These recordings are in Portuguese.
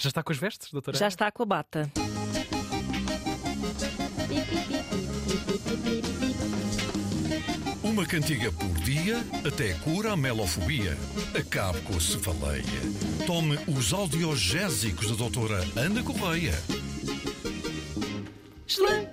Já está com as vestes, doutora? Já está com a bata. Uma cantiga por dia até cura a melofobia. Acabe com a cefaleia. Tome os audiogésicos da doutora Ana Correia. Xlã.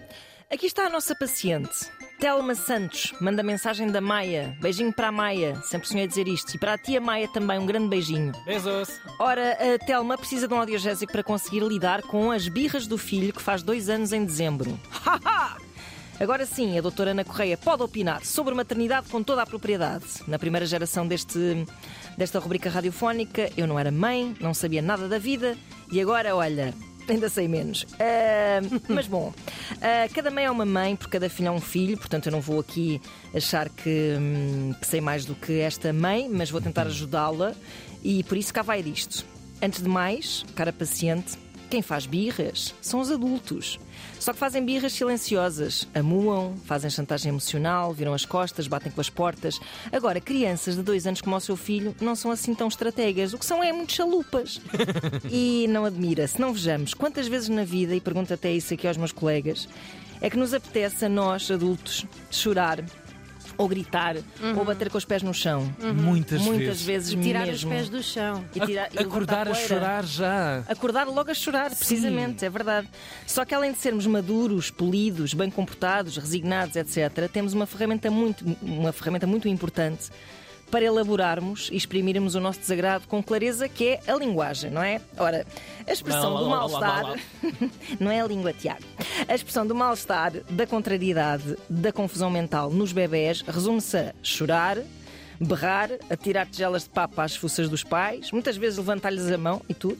Aqui está a nossa paciente. Telma Santos manda mensagem da Maia. Beijinho para a Maia. Sempre sonhei dizer isto. E para a tia Maia também, um grande beijinho. Beijos. Ora, a Telma precisa de um audiogésico para conseguir lidar com as birras do filho que faz dois anos em dezembro. Haha! Agora sim, a doutora Ana Correia pode opinar sobre maternidade com toda a propriedade. Na primeira geração deste, desta rubrica radiofónica, eu não era mãe, não sabia nada da vida e agora, olha, ainda sei menos. Ah, mas bom, ah, cada mãe é uma mãe, por cada filho é um filho, portanto eu não vou aqui achar que, hum, que sei mais do que esta mãe, mas vou tentar ajudá-la e por isso cá vai disto. Antes de mais, cara paciente, quem faz birras são os adultos. Só que fazem birras silenciosas, amuam, fazem chantagem emocional, viram as costas, batem com as portas. Agora, crianças de dois anos como o seu filho não são assim tão estrategas. O que são é muito chalupas. e não admira, se não vejamos quantas vezes na vida, e pergunto até isso aqui aos meus colegas, é que nos apetece a nós, adultos, chorar. Ou gritar, ou bater com os pés no chão. Muitas, Muitas vezes, E tirar mesmo. os pés do chão. E tirar- e Acordar a poeira. chorar já. Acordar logo a chorar, precisamente, é verdade. Só que além de sermos maduros, polidos, bem comportados, resignados, etc., temos uma ferramenta muito, uma ferramenta muito importante para elaborarmos e exprimirmos o nosso desagrado com clareza, que é a linguagem, não é? Ora, a expressão Lá, do mal-estar. não é a língua, Tiago. A expressão do mal-estar, da contrariedade, da confusão mental nos bebés resume-se a chorar, berrar, atirar tigelas de papa às fuças dos pais, muitas vezes levantar-lhes a mão e tudo.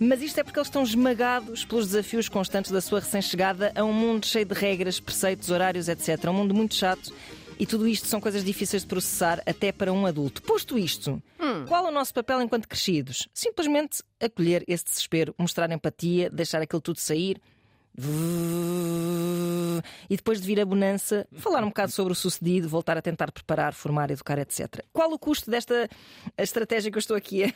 Mas isto é porque eles estão esmagados pelos desafios constantes da sua recém-chegada a um mundo cheio de regras, preceitos, horários, etc. Um mundo muito chato. E tudo isto são coisas difíceis de processar até para um adulto. Posto isto, qual o nosso papel enquanto crescidos? Simplesmente acolher esse desespero, mostrar empatia, deixar aquilo tudo sair. E depois de vir a bonança, falar um bocado sobre o sucedido, voltar a tentar preparar, formar, educar, etc. Qual o custo desta estratégia que eu estou aqui a,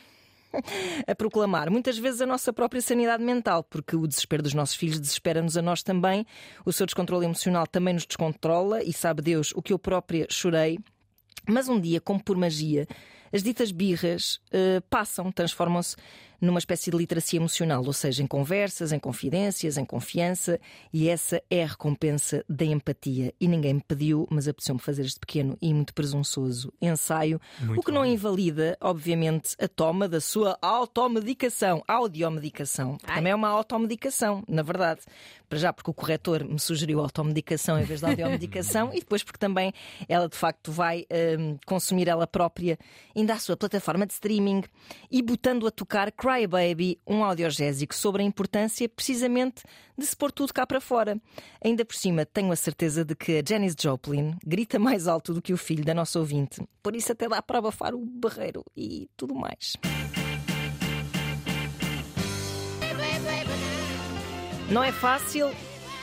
a proclamar? Muitas vezes a nossa própria sanidade mental, porque o desespero dos nossos filhos desespera-nos a nós também, o seu descontrole emocional também nos descontrola e sabe Deus o que eu própria chorei. Mas um dia, como por magia, as ditas birras eh, passam, transformam-se numa espécie de literacia emocional, ou seja, em conversas, em confidências, em confiança, e essa é a recompensa da empatia. E ninguém me pediu, mas apeteceu-me fazer este pequeno e muito presunçoso ensaio, o que não invalida, obviamente, a toma da sua automedicação, audiomedicação. Também é uma automedicação, na verdade. Para já, porque o corretor me sugeriu automedicação em vez de audiomedicação, e depois porque também ela de facto vai hum, consumir ela própria, ainda a sua plataforma de streaming, e botando a tocar Cry Baby, um audiogésico sobre a importância precisamente de se pôr tudo cá para fora. Ainda por cima, tenho a certeza de que a Janis Joplin grita mais alto do que o filho da nossa ouvinte, por isso até dá para abafar o barreiro e tudo mais. Não é fácil,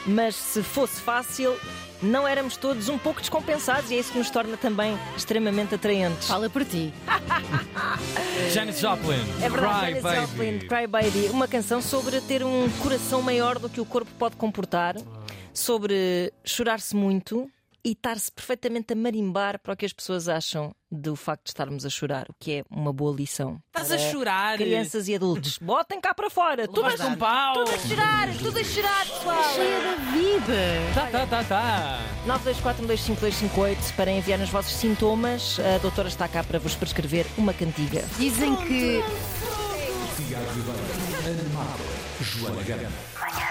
mas se fosse fácil, não éramos todos um pouco descompensados e é isso que nos torna também extremamente atraentes. Fala por ti. Janis Joplin. É verdade, Cry Janis Baby. Joplin, Cry Baby, uma canção sobre ter um coração maior do que o corpo pode comportar, sobre chorar-se muito e estar-se perfeitamente a marimbar para o que as pessoas acham do facto de estarmos a chorar, o que é uma boa lição. Estás a chorar. Crianças e adultos, botem cá para fora, tudo a, com pau. tudo a chorar, tudo a chorar, pessoal. Cheia da vida. Tá, tá, tá, tá. 924125258 para enviar os vossos sintomas. A doutora está cá para vos prescrever uma cantiga. Dizem que Tiago Ribeiro, Ana Marta, Joana Gama.